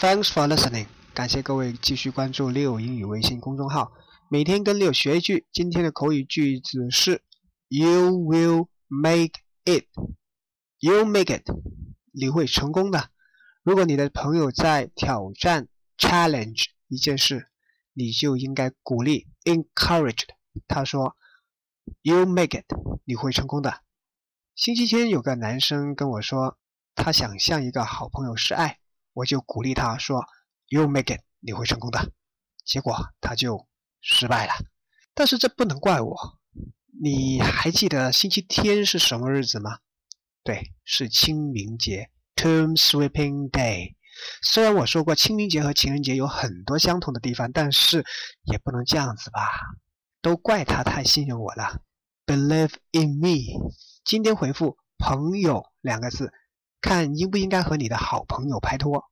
Thanks for listening，感谢各位继续关注六英语微信公众号，每天跟六学一句。今天的口语句子是 You will make it. You make it，你会成功的。如果你的朋友在挑战 challenge 一件事，你就应该鼓励 encourage 他说 You make it，你会成功的。星期天有个男生跟我说，他想向一个好朋友示爱，我就鼓励他说：“You make it，你会成功的。”结果他就失败了。但是这不能怪我。你还记得星期天是什么日子吗？对，是清明节 （Tomb Sweeping Day）。虽然我说过清明节和情人节有很多相同的地方，但是也不能这样子吧？都怪他太信任我了。Believe in me。今天回复“朋友”两个字，看应不应该和你的好朋友拍拖。